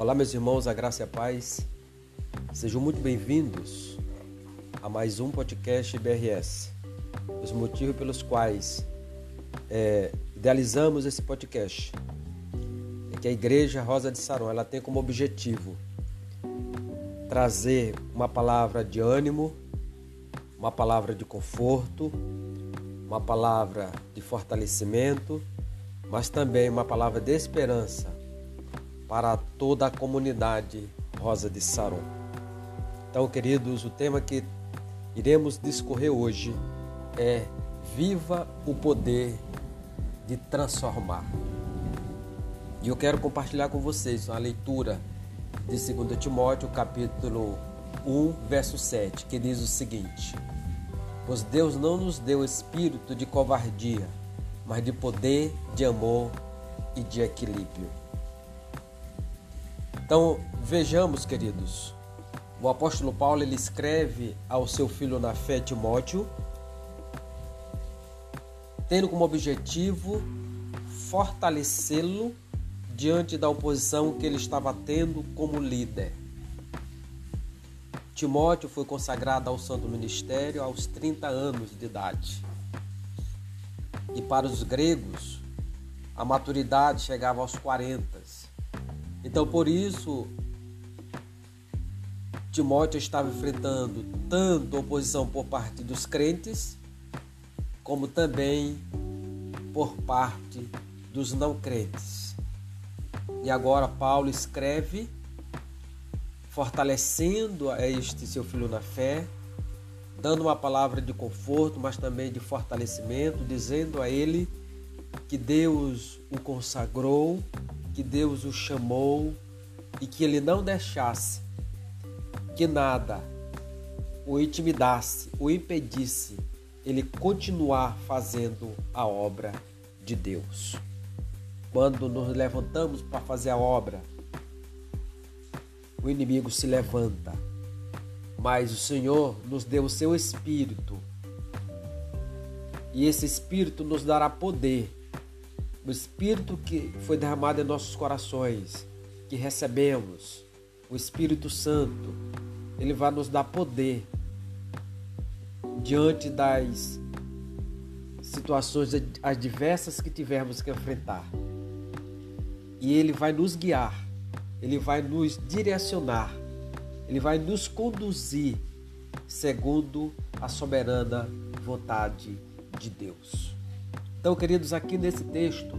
Olá, meus irmãos, a graça e a paz. Sejam muito bem-vindos a mais um podcast BRS. Os motivos pelos quais é, idealizamos esse podcast é que a Igreja Rosa de Saron ela tem como objetivo trazer uma palavra de ânimo, uma palavra de conforto, uma palavra de fortalecimento, mas também uma palavra de esperança para toda a comunidade Rosa de Saron. Então, queridos, o tema que iremos discorrer hoje é Viva o poder de transformar. E eu quero compartilhar com vocês a leitura de 2 Timóteo, capítulo 1, verso 7, que diz o seguinte: Pois Deus não nos deu espírito de covardia, mas de poder, de amor e de equilíbrio. Então, vejamos, queridos, o apóstolo Paulo ele escreve ao seu filho na fé Timóteo, tendo como objetivo fortalecê-lo diante da oposição que ele estava tendo como líder. Timóteo foi consagrado ao santo ministério aos 30 anos de idade. E para os gregos, a maturidade chegava aos 40. Então, por isso, Timóteo estava enfrentando tanto oposição por parte dos crentes, como também por parte dos não crentes. E agora Paulo escreve, fortalecendo a este seu filho na fé, dando uma palavra de conforto, mas também de fortalecimento, dizendo a ele que Deus o consagrou que Deus o chamou e que ele não deixasse que nada o intimidasse, o impedisse ele continuar fazendo a obra de Deus. Quando nos levantamos para fazer a obra, o inimigo se levanta, mas o Senhor nos deu o seu espírito. E esse espírito nos dará poder o Espírito que foi derramado em nossos corações, que recebemos, o Espírito Santo, ele vai nos dar poder diante das situações adversas que tivermos que enfrentar. E ele vai nos guiar, ele vai nos direcionar, ele vai nos conduzir segundo a soberana vontade de Deus. Então, queridos, aqui nesse texto,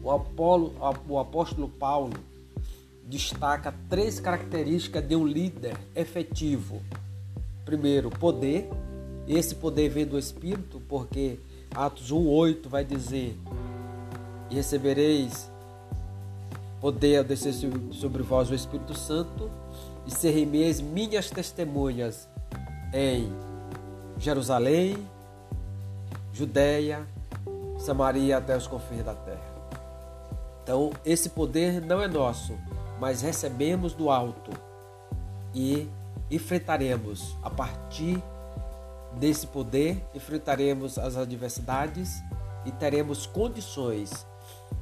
o, Apolo, o apóstolo Paulo destaca três características de um líder efetivo. Primeiro, poder. Esse poder vem do Espírito, porque Atos 1,8 vai dizer: E recebereis poder ao descer sobre vós o Espírito Santo, e serreis minhas testemunhas em Jerusalém, Judéia, Samaria até os confins da terra. Então, esse poder não é nosso, mas recebemos do alto e enfrentaremos a partir desse poder, enfrentaremos as adversidades e teremos condições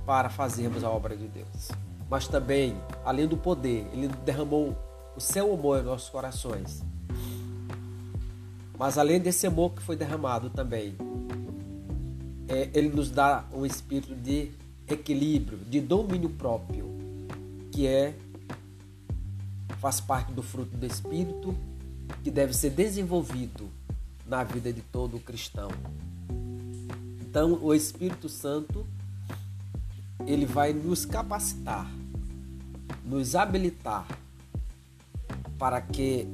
para fazermos a obra de Deus. Mas também, além do poder, ele derramou o seu amor em nossos corações. Mas além desse amor que foi derramado também, é, ele nos dá um espírito de equilíbrio, de domínio próprio, que é faz parte do fruto do espírito que deve ser desenvolvido na vida de todo cristão. Então, o Espírito Santo ele vai nos capacitar, nos habilitar para que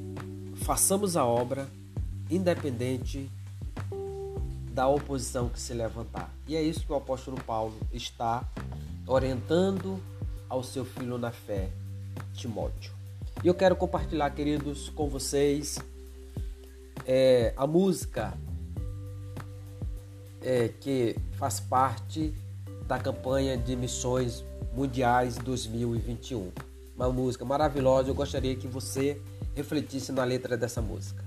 façamos a obra independente da oposição que se levantar. E é isso que o apóstolo Paulo está orientando ao seu filho na fé, Timóteo. E eu quero compartilhar, queridos, com vocês é, a música é, que faz parte da campanha de missões mundiais 2021. Uma música maravilhosa, eu gostaria que você refletisse na letra dessa música.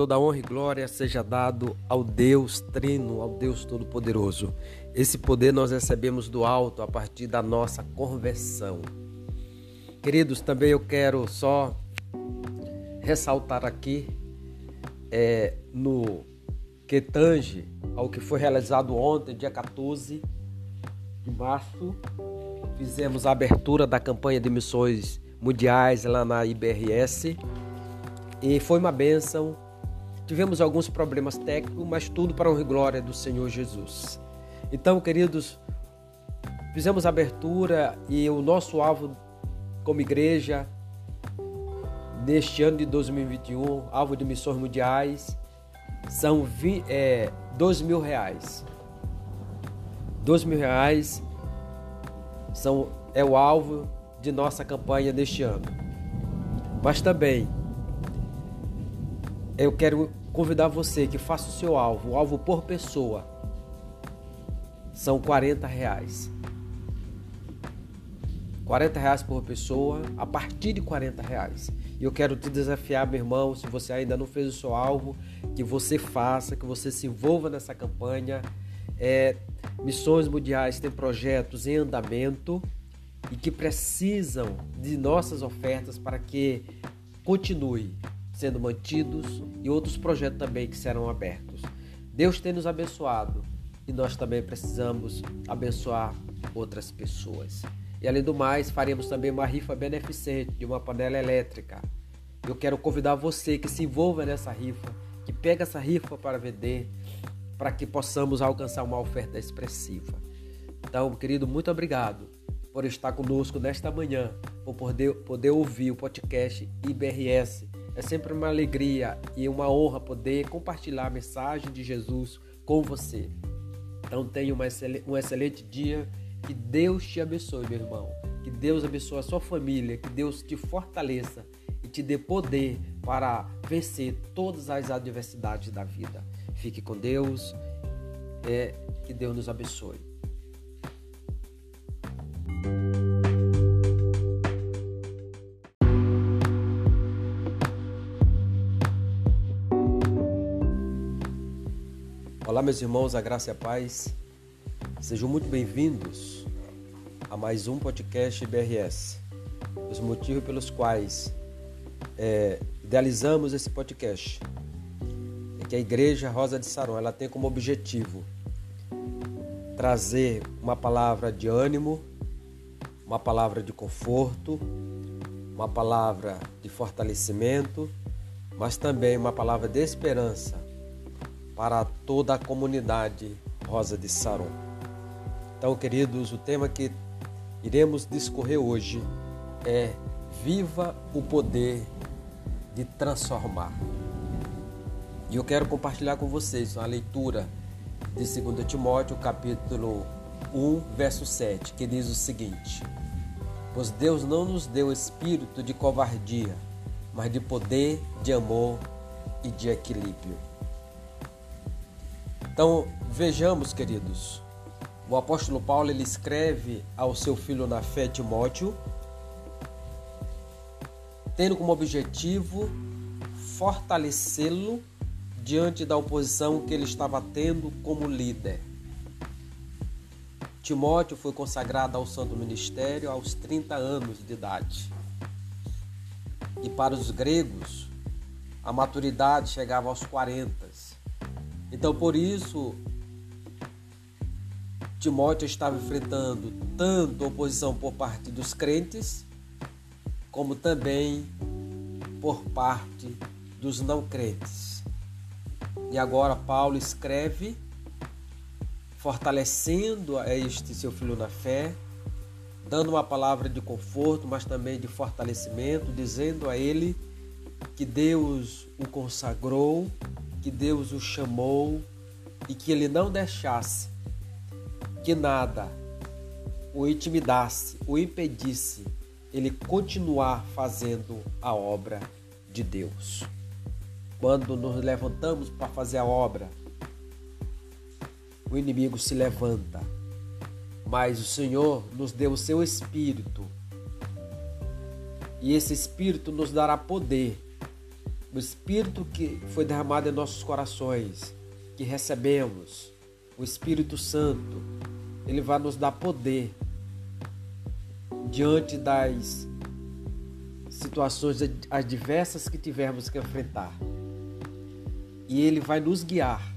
Toda honra e glória seja dado ao Deus Trino, ao Deus Todo-Poderoso. Esse poder nós recebemos do alto a partir da nossa conversão. Queridos, também eu quero só ressaltar aqui é, no que tange ao que foi realizado ontem, dia 14 de março, fizemos a abertura da campanha de missões mundiais lá na IBRS e foi uma bênção. Tivemos alguns problemas técnicos, mas tudo para honra e glória do Senhor Jesus. Então, queridos, fizemos a abertura e o nosso alvo como igreja neste ano de 2021, alvo de missões mundiais, são 20, é, 2 mil reais. 2 mil reais são, é o alvo de nossa campanha deste ano. Mas também eu quero convidar você que faça o seu alvo, o alvo por pessoa. São 40 reais. 40 reais por pessoa, a partir de 40 reais. E eu quero te desafiar, meu irmão, se você ainda não fez o seu alvo, que você faça, que você se envolva nessa campanha. É, Missões Mundiais tem projetos em andamento e que precisam de nossas ofertas para que continue sendo mantidos e outros projetos também que serão abertos. Deus tem nos abençoado e nós também precisamos abençoar outras pessoas. E além do mais, faremos também uma rifa beneficente de uma panela elétrica. Eu quero convidar você que se envolva nessa rifa, que pegue essa rifa para vender, para que possamos alcançar uma oferta expressiva. Então, querido, muito obrigado por estar conosco nesta manhã, por poder, poder ouvir o podcast IBRS é sempre uma alegria e uma honra poder compartilhar a mensagem de Jesus com você. Então tenha um excelente dia. Que Deus te abençoe, meu irmão. Que Deus abençoe a sua família. Que Deus te fortaleça e te dê poder para vencer todas as adversidades da vida. Fique com Deus. É, que Deus nos abençoe. Olá, meus irmãos, a graça e a paz. Sejam muito bem-vindos a mais um podcast BRS. Os motivos pelos quais é, idealizamos esse podcast é que a Igreja Rosa de Saron ela tem como objetivo trazer uma palavra de ânimo, uma palavra de conforto, uma palavra de fortalecimento, mas também uma palavra de esperança para toda a comunidade Rosa de Saron. Então, queridos, o tema que iremos discorrer hoje é Viva o poder de transformar. E eu quero compartilhar com vocês uma leitura de 2 Timóteo, capítulo 1, verso 7, que diz o seguinte: Pois Deus não nos deu espírito de covardia, mas de poder, de amor e de equilíbrio. Então, vejamos, queridos. O apóstolo Paulo ele escreve ao seu filho na fé Timóteo, tendo como objetivo fortalecê-lo diante da oposição que ele estava tendo como líder. Timóteo foi consagrado ao santo ministério aos 30 anos de idade. E para os gregos, a maturidade chegava aos 40. Então, por isso, Timóteo estava enfrentando tanto oposição por parte dos crentes, como também por parte dos não crentes. E agora Paulo escreve, fortalecendo a este seu filho na fé, dando uma palavra de conforto, mas também de fortalecimento, dizendo a ele que Deus o consagrou que Deus o chamou e que ele não deixasse que nada o intimidasse, o impedisse ele continuar fazendo a obra de Deus. Quando nos levantamos para fazer a obra, o inimigo se levanta, mas o Senhor nos deu o seu espírito. E esse espírito nos dará poder o Espírito que foi derramado em nossos corações, que recebemos, o Espírito Santo, ele vai nos dar poder diante das situações adversas que tivermos que enfrentar. E ele vai nos guiar,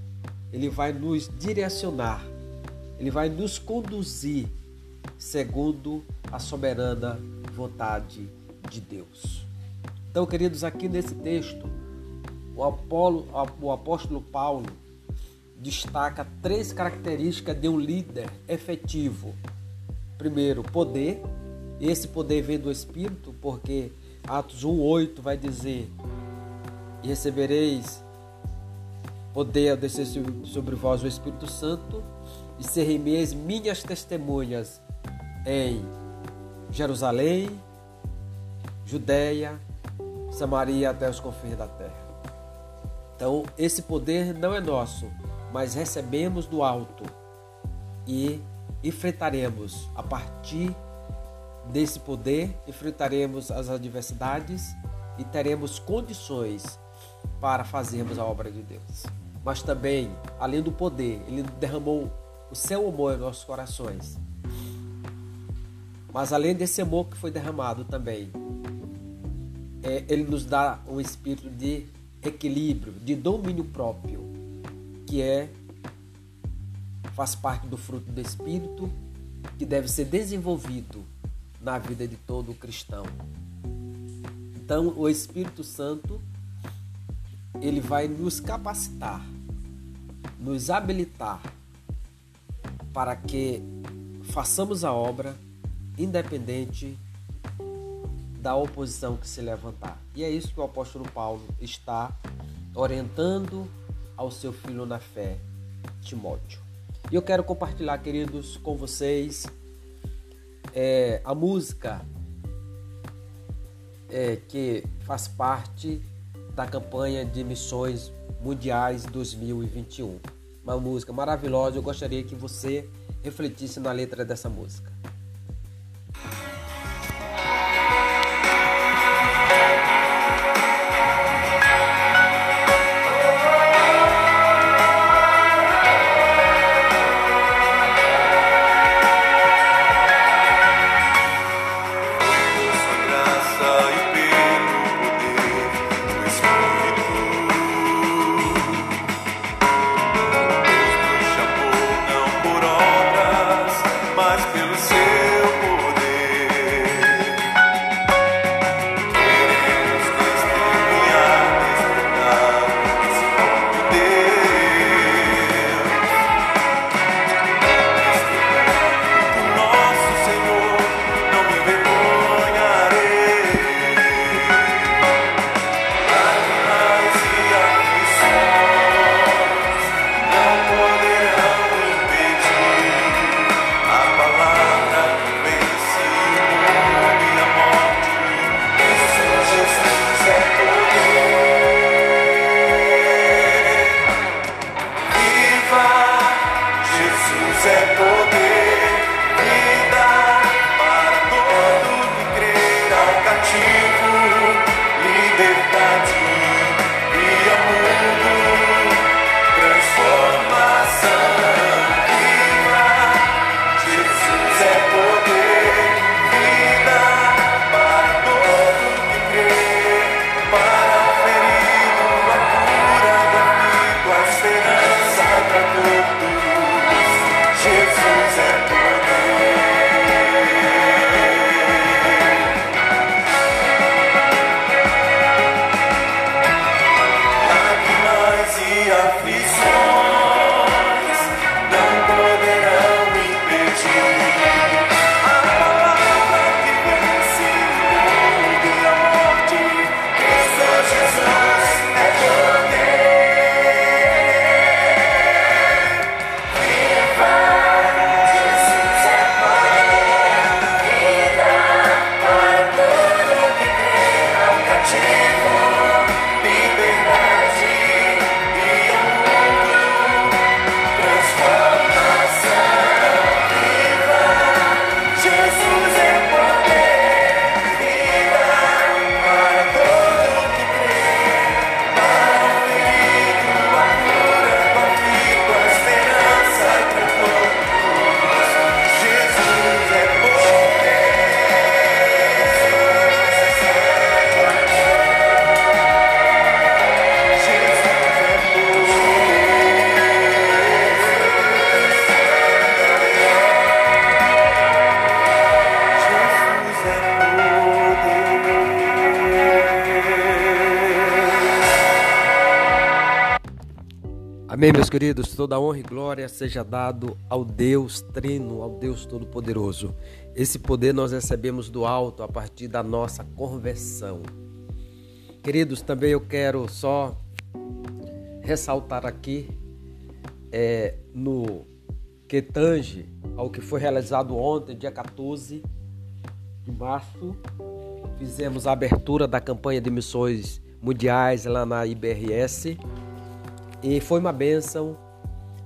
ele vai nos direcionar, ele vai nos conduzir segundo a soberana vontade de Deus. Então, queridos, aqui nesse texto, o, Apolo, o apóstolo Paulo destaca três características de um líder efetivo. Primeiro, poder. Esse poder vem do Espírito, porque Atos 1,8 vai dizer: E recebereis poder ao descer sobre vós o Espírito Santo, e serreis minhas testemunhas em Jerusalém, Judéia, Samaria até os confins da terra. Então, esse poder não é nosso, mas recebemos do alto e enfrentaremos a partir desse poder, enfrentaremos as adversidades e teremos condições para fazermos a obra de Deus. Mas também, além do poder, ele derramou o seu amor em nossos corações. Mas além desse amor que foi derramado também, é, ele nos dá um espírito de equilíbrio, de domínio próprio, que é faz parte do fruto do espírito que deve ser desenvolvido na vida de todo cristão. Então, o Espírito Santo ele vai nos capacitar, nos habilitar para que façamos a obra independente da oposição que se levantar. E é isso que o apóstolo Paulo está orientando ao seu filho na fé, Timóteo. E eu quero compartilhar, queridos, com vocês é, a música é, que faz parte da campanha de missões mundiais 2021. Uma música maravilhosa, eu gostaria que você refletisse na letra dessa música. Queridos. Toda honra e glória seja dado ao Deus Trino, ao Deus Todo-Poderoso. Esse poder nós recebemos do alto a partir da nossa conversão. Queridos, também eu quero só ressaltar aqui é, no que tange ao que foi realizado ontem, dia 14 de março, fizemos a abertura da campanha de missões mundiais lá na IBRS e foi uma bênção.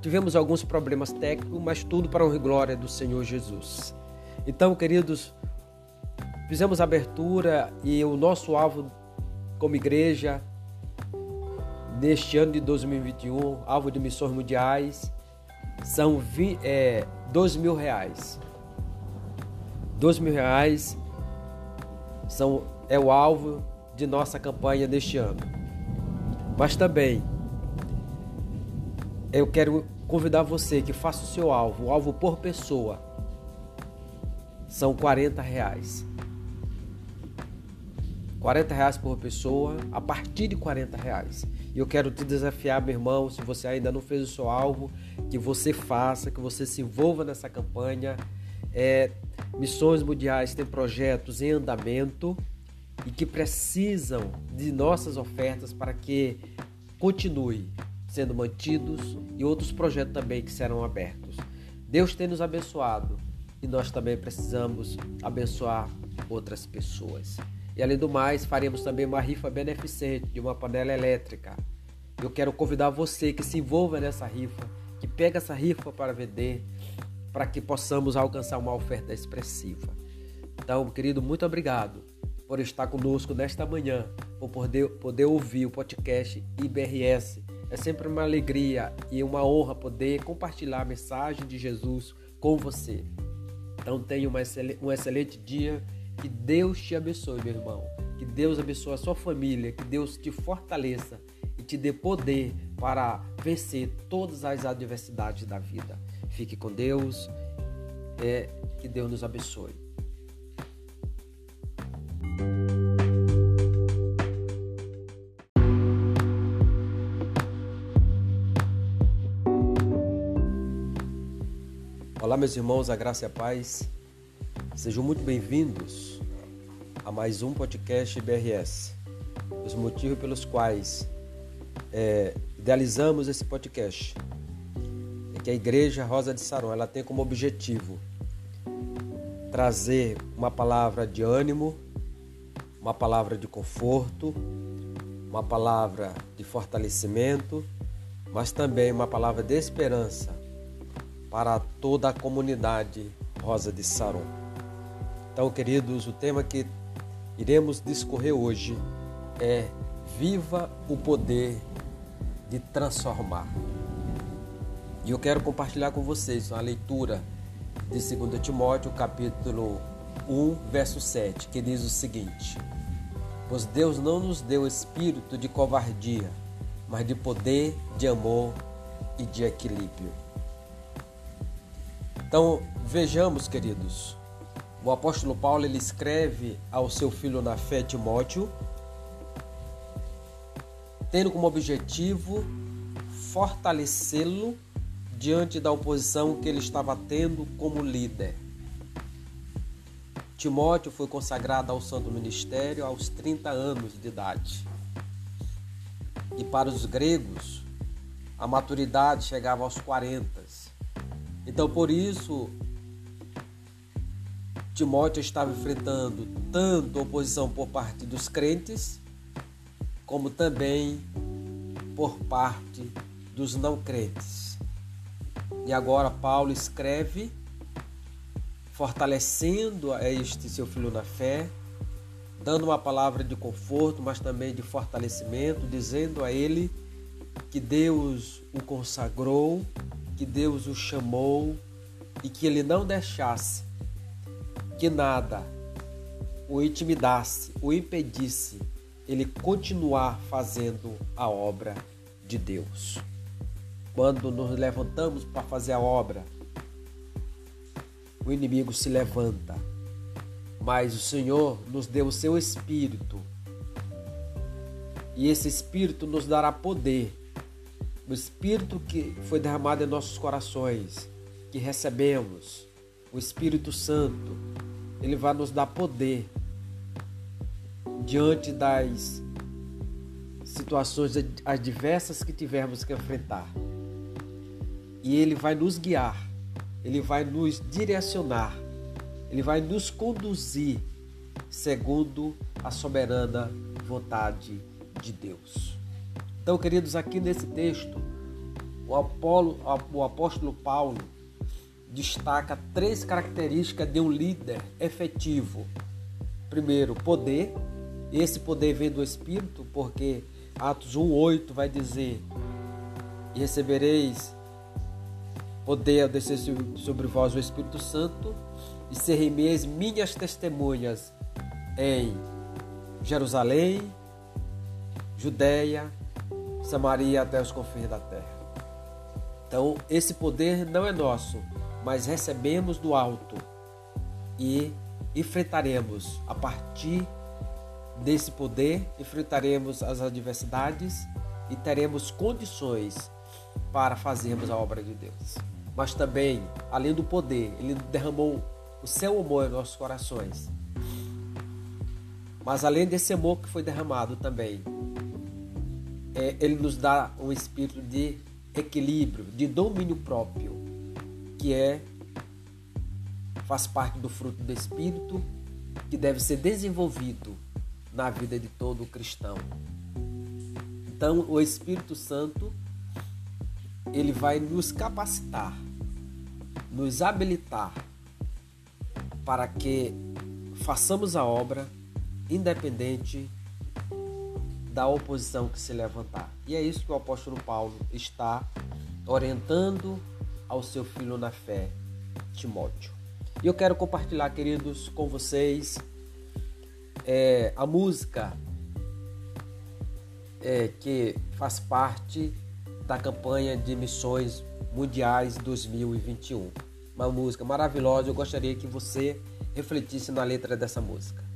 Tivemos alguns problemas técnicos, mas tudo para e glória do Senhor Jesus. Então, queridos, fizemos a abertura e o nosso alvo como igreja neste ano de 2021, alvo de missões mundiais, são é, dois mil reais. Dois mil reais são, é o alvo de nossa campanha deste ano. Mas também eu quero convidar você que faça o seu alvo, o alvo por pessoa. São 40 reais. 40 reais por pessoa, a partir de 40 reais. E eu quero te desafiar, meu irmão, se você ainda não fez o seu alvo, que você faça, que você se envolva nessa campanha. É, Missões Mundiais tem projetos em andamento e que precisam de nossas ofertas para que continue sendo mantidos e outros projetos também que serão abertos. Deus tem nos abençoado e nós também precisamos abençoar outras pessoas. E além do mais, faremos também uma rifa beneficente de uma panela elétrica. Eu quero convidar você que se envolva nessa rifa, que pega essa rifa para vender, para que possamos alcançar uma oferta expressiva. Então, querido, muito obrigado por estar conosco nesta manhã, por poder, poder ouvir o podcast IBRS é sempre uma alegria e uma honra poder compartilhar a mensagem de Jesus com você. Então tenha um excelente dia. Que Deus te abençoe, meu irmão. Que Deus abençoe a sua família. Que Deus te fortaleça e te dê poder para vencer todas as adversidades da vida. Fique com Deus. É, que Deus nos abençoe. Olá, meus irmãos, a graça e a paz. Sejam muito bem-vindos a mais um podcast BRS. Os motivos pelos quais é, idealizamos esse podcast é que a Igreja Rosa de Saron ela tem como objetivo trazer uma palavra de ânimo, uma palavra de conforto, uma palavra de fortalecimento, mas também uma palavra de esperança para toda a comunidade Rosa de Saron. Então, queridos, o tema que iremos discorrer hoje é Viva o poder de transformar. E eu quero compartilhar com vocês uma leitura de 2 Timóteo, capítulo 1, verso 7, que diz o seguinte: Pois Deus não nos deu espírito de covardia, mas de poder, de amor e de equilíbrio. Então, vejamos, queridos, o apóstolo Paulo ele escreve ao seu filho na fé Timóteo, tendo como objetivo fortalecê-lo diante da oposição que ele estava tendo como líder. Timóteo foi consagrado ao santo ministério aos 30 anos de idade. E para os gregos, a maturidade chegava aos 40. Então, por isso, Timóteo estava enfrentando tanto oposição por parte dos crentes, como também por parte dos não crentes. E agora Paulo escreve, fortalecendo a este seu filho na fé, dando uma palavra de conforto, mas também de fortalecimento, dizendo a ele que Deus o consagrou que Deus o chamou e que ele não deixasse que nada o intimidasse, o impedisse ele continuar fazendo a obra de Deus. Quando nos levantamos para fazer a obra, o inimigo se levanta, mas o Senhor nos deu o seu espírito. E esse espírito nos dará poder o Espírito que foi derramado em nossos corações, que recebemos, o Espírito Santo, ele vai nos dar poder diante das situações adversas que tivermos que enfrentar. E ele vai nos guiar, ele vai nos direcionar, ele vai nos conduzir segundo a soberana vontade de Deus. Então, queridos, aqui nesse texto, o, Apolo, o apóstolo Paulo destaca três características de um líder efetivo. Primeiro, poder. Esse poder vem do Espírito, porque Atos 1,8 vai dizer: E recebereis poder ao descer sobre vós o Espírito Santo, e serreis minhas testemunhas em Jerusalém, Judéia, Samaria até os confins da terra. Então, esse poder não é nosso, mas recebemos do alto e enfrentaremos a partir desse poder, enfrentaremos as adversidades e teremos condições para fazermos a obra de Deus. Mas também, além do poder, ele derramou o seu amor em nossos corações. Mas além desse amor que foi derramado também, é, ele nos dá um espírito de equilíbrio, de domínio próprio que é faz parte do fruto do espírito que deve ser desenvolvido na vida de todo cristão. Então, o Espírito Santo ele vai nos capacitar, nos habilitar para que façamos a obra independente da oposição que se levantar. E é isso que o apóstolo Paulo está orientando ao seu filho na fé, Timóteo. E eu quero compartilhar, queridos, com vocês é, a música é, que faz parte da campanha de missões mundiais 2021. Uma música maravilhosa, eu gostaria que você refletisse na letra dessa música.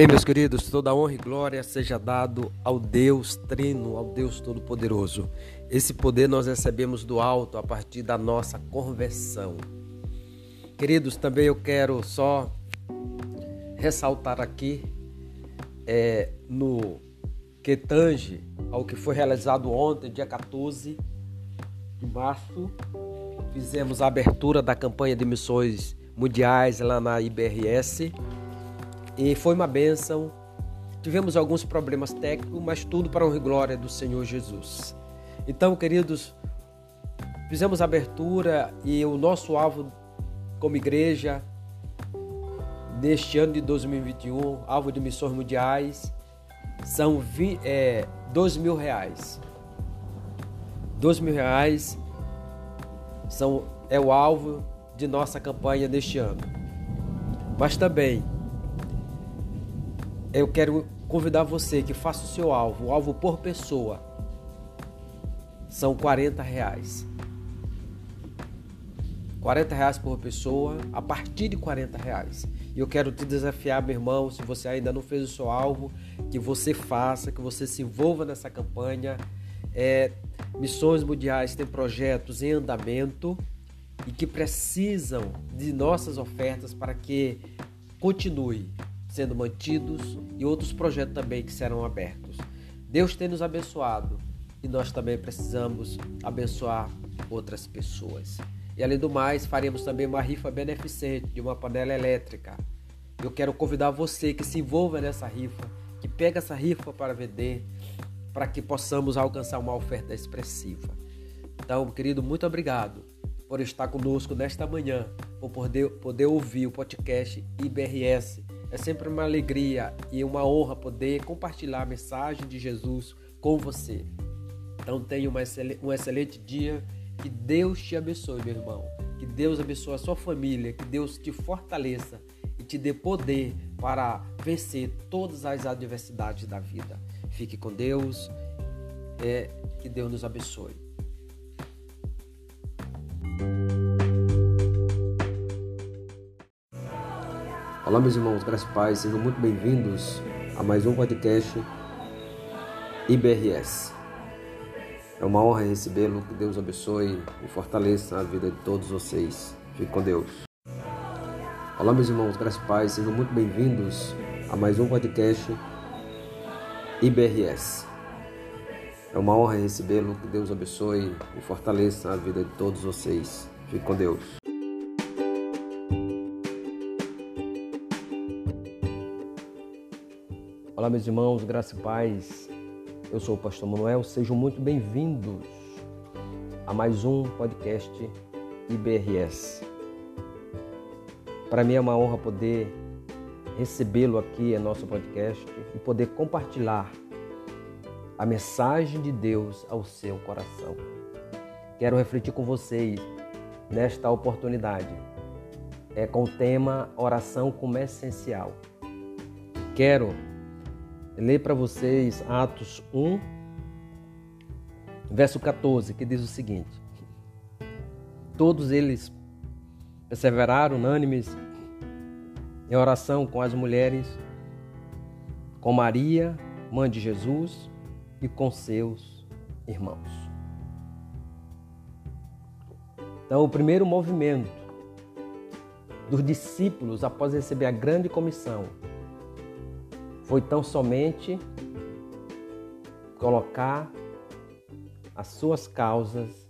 Amém, meus queridos. Toda honra e glória seja dado ao Deus Trino, ao Deus Todo-Poderoso. Esse poder nós recebemos do alto a partir da nossa conversão. Queridos, também eu quero só ressaltar aqui é, no que tange ao que foi realizado ontem, dia 14 de março, fizemos a abertura da campanha de missões mundiais lá na IBRS e foi uma bênção. Tivemos alguns problemas técnicos, mas tudo para honra e glória do Senhor Jesus. Então, queridos, fizemos a abertura e o nosso alvo como igreja neste ano de 2021, alvo de missões mundiais, são 20, é, dois mil reais. Dois mil reais são, é o alvo de nossa campanha deste ano. Mas também eu quero convidar você que faça o seu alvo, o alvo por pessoa. São 40 reais. 40 reais por pessoa, a partir de 40 reais. E eu quero te desafiar, meu irmão, se você ainda não fez o seu alvo, que você faça, que você se envolva nessa campanha. É, Missões Mundiais tem projetos em andamento e que precisam de nossas ofertas para que continue sendo mantidos e outros projetos também que serão abertos. Deus tem nos abençoado e nós também precisamos abençoar outras pessoas. E além do mais, faremos também uma rifa beneficente de uma panela elétrica. Eu quero convidar você que se envolva nessa rifa, que pega essa rifa para vender, para que possamos alcançar uma oferta expressiva. Então, querido, muito obrigado por estar conosco nesta manhã, por poder, poder ouvir o podcast IBRS é sempre uma alegria e uma honra poder compartilhar a mensagem de Jesus com você. Então tenha um excelente dia. Que Deus te abençoe, meu irmão. Que Deus abençoe a sua família. Que Deus te fortaleça e te dê poder para vencer todas as adversidades da vida. Fique com Deus. É, que Deus nos abençoe. Olá, meus irmãos, graças e paz, sejam muito bem-vindos a mais um podcast IBRS. É uma honra recebê-lo, que Deus abençoe e fortaleça a vida de todos vocês. Fique com Deus. Olá, meus irmãos, graças e paz, sejam muito bem-vindos a mais um podcast IBRS. É uma honra recebê-lo, que Deus abençoe e fortaleça a vida de todos vocês. Fique com Deus. Olá, meus irmãos, graça e paz. Eu sou o pastor Manuel, sejam muito bem-vindos a mais um podcast IBRS. Para mim é uma honra poder recebê-lo aqui em nosso podcast e poder compartilhar a mensagem de Deus ao seu coração. Quero refletir com vocês nesta oportunidade. É com o tema Oração como essencial. Quero ler para vocês Atos 1, verso 14, que diz o seguinte: Todos eles perseveraram unânimes em oração com as mulheres, com Maria, mãe de Jesus, e com seus irmãos. Então, o primeiro movimento dos discípulos após receber a grande comissão foi tão somente colocar as suas causas,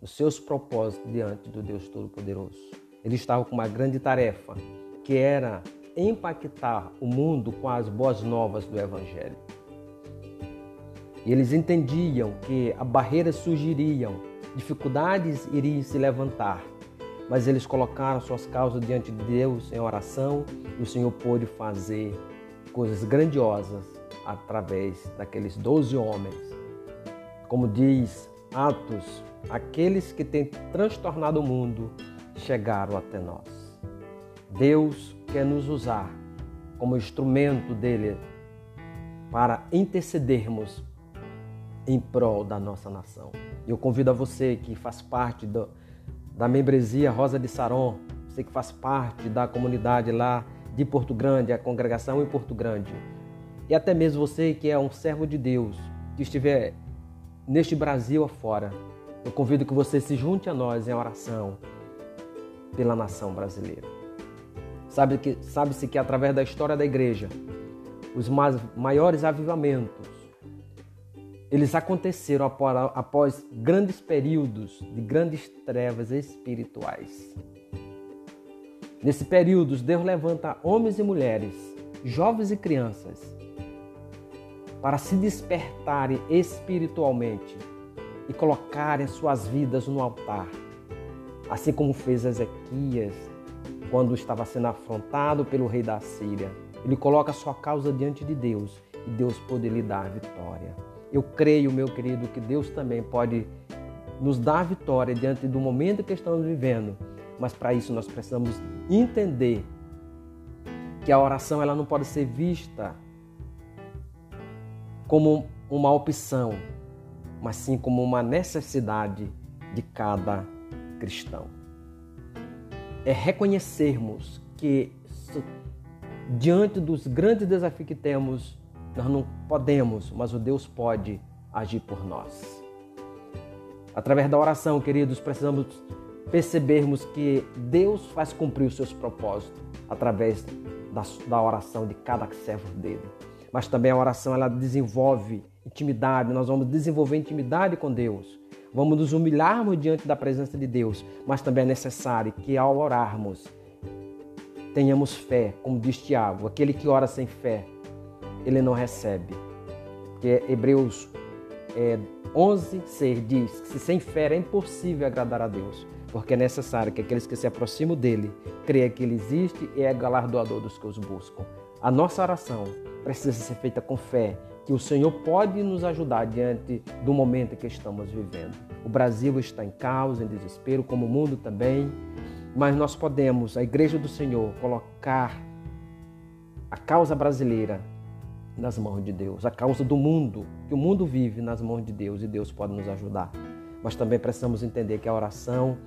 os seus propósitos diante do Deus Todo-Poderoso. Ele estava com uma grande tarefa, que era impactar o mundo com as boas novas do Evangelho. E eles entendiam que a barreiras surgiriam, dificuldades iriam se levantar, mas eles colocaram suas causas diante de Deus em oração e o Senhor pôde fazer coisas grandiosas através daqueles doze homens. Como diz Atos, aqueles que têm transtornado o mundo chegaram até nós. Deus quer nos usar como instrumento dele para intercedermos em prol da nossa nação. Eu convido a você que faz parte do, da membresia Rosa de Saron, você que faz parte da comunidade lá de Porto Grande, a congregação em Porto Grande, e até mesmo você que é um servo de Deus, que estiver neste Brasil afora, eu convido que você se junte a nós em oração pela nação brasileira. Sabe que sabe-se que através da história da igreja, os maiores avivamentos eles aconteceram após grandes períodos de grandes trevas espirituais. Nesse período, Deus levanta homens e mulheres, jovens e crianças, para se despertarem espiritualmente e colocarem suas vidas no altar, assim como fez Ezequias quando estava sendo afrontado pelo rei da Síria. Ele coloca sua causa diante de Deus e Deus pode lhe dar a vitória. Eu creio, meu querido, que Deus também pode nos dar a vitória diante do momento que estamos vivendo, mas para isso nós precisamos entender que a oração ela não pode ser vista como uma opção, mas sim como uma necessidade de cada cristão. É reconhecermos que diante dos grandes desafios que temos, nós não podemos, mas o Deus pode agir por nós. Através da oração, queridos, precisamos percebermos que Deus faz cumprir os seus propósitos através da, da oração de cada servo dele. Mas também a oração ela desenvolve intimidade, nós vamos desenvolver intimidade com Deus. Vamos nos humilharmos diante da presença de Deus, mas também é necessário que ao orarmos tenhamos fé, como diz Tiago, aquele que ora sem fé ele não recebe. Porque Hebreus é, 11, 6 diz que se sem fé é impossível agradar a Deus, porque é necessário que aqueles que se aproximam dele creiam que ele existe e é galardoador dos que os buscam. A nossa oração precisa ser feita com fé, que o Senhor pode nos ajudar diante do momento que estamos vivendo. O Brasil está em caos, em desespero, como o mundo também, mas nós podemos, a Igreja do Senhor, colocar a causa brasileira nas mãos de Deus, a causa do mundo, que o mundo vive nas mãos de Deus e Deus pode nos ajudar. Mas também precisamos entender que a oração,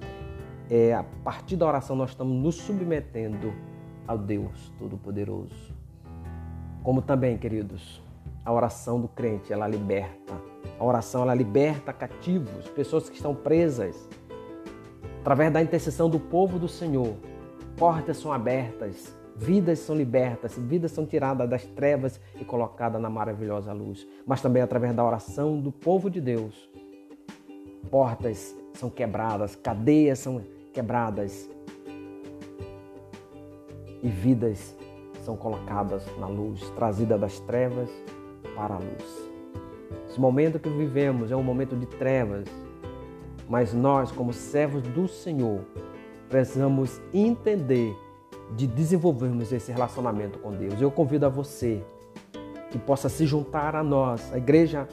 é, a partir da oração, nós estamos nos submetendo ao Deus Todo-Poderoso. Como também, queridos, a oração do crente, ela liberta. A oração, ela liberta cativos, pessoas que estão presas. Através da intercessão do povo do Senhor, portas são abertas, Vidas são libertas, vidas são tiradas das trevas e colocadas na maravilhosa luz. Mas também através da oração do povo de Deus. Portas são quebradas, cadeias são quebradas e vidas são colocadas na luz, trazidas das trevas para a luz. Esse momento que vivemos é um momento de trevas, mas nós, como servos do Senhor, precisamos entender de desenvolvermos esse relacionamento com Deus. Eu convido a você que possa se juntar a nós, a Igreja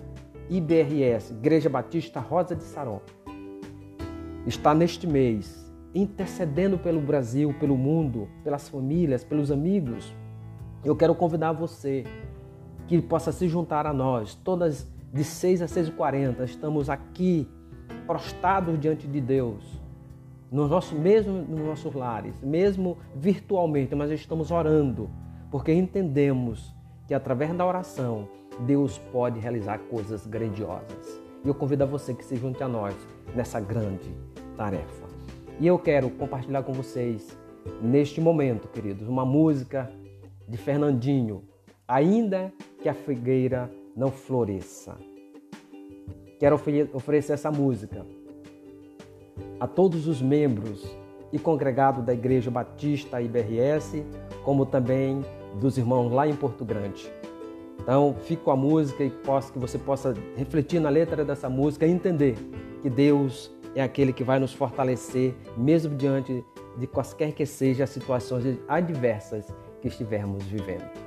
IBRS, Igreja Batista Rosa de Saron. Está neste mês intercedendo pelo Brasil, pelo mundo, pelas famílias, pelos amigos. Eu quero convidar você que possa se juntar a nós. Todas de 6 a 6 e 40 estamos aqui prostrados diante de Deus no nosso mesmo nos nossos lares, mesmo virtualmente, mas estamos orando, porque entendemos que através da oração Deus pode realizar coisas grandiosas. E eu convido a você que se junte a nós nessa grande tarefa. E eu quero compartilhar com vocês neste momento, queridos, uma música de Fernandinho, ainda que a figueira não floresça. Quero oferecer essa música a todos os membros e congregado da Igreja Batista IBRS, como também dos irmãos lá em Porto Grande. Então, fico com a música e posso que você possa refletir na letra dessa música e entender que Deus é aquele que vai nos fortalecer, mesmo diante de quaisquer que sejam as situações adversas que estivermos vivendo.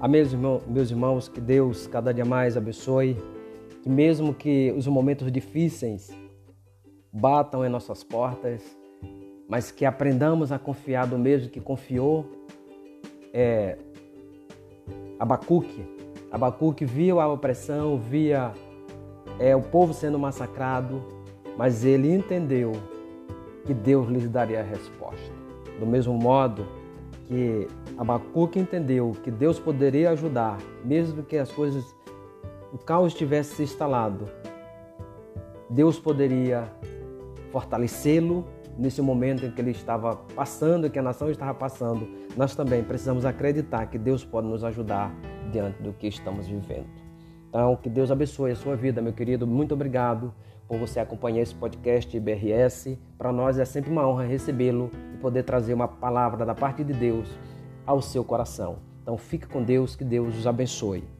Amém, meus irmãos, que Deus cada dia mais abençoe, que mesmo que os momentos difíceis batam em nossas portas, mas que aprendamos a confiar do mesmo que confiou é, Abacuque. Abacuque viu a opressão, via é, o povo sendo massacrado, mas ele entendeu que Deus lhes daria a resposta. Do mesmo modo que Abacuque entendeu que Deus poderia ajudar, mesmo que as coisas, o caos tivesse se instalado. Deus poderia fortalecê-lo nesse momento em que ele estava passando, que a nação estava passando. Nós também precisamos acreditar que Deus pode nos ajudar diante do que estamos vivendo. Então, que Deus abençoe a sua vida, meu querido. Muito obrigado por você acompanhar esse podcast IBRS. Para nós é sempre uma honra recebê-lo e poder trazer uma palavra da parte de Deus ao seu coração. Então fique com Deus, que Deus os abençoe.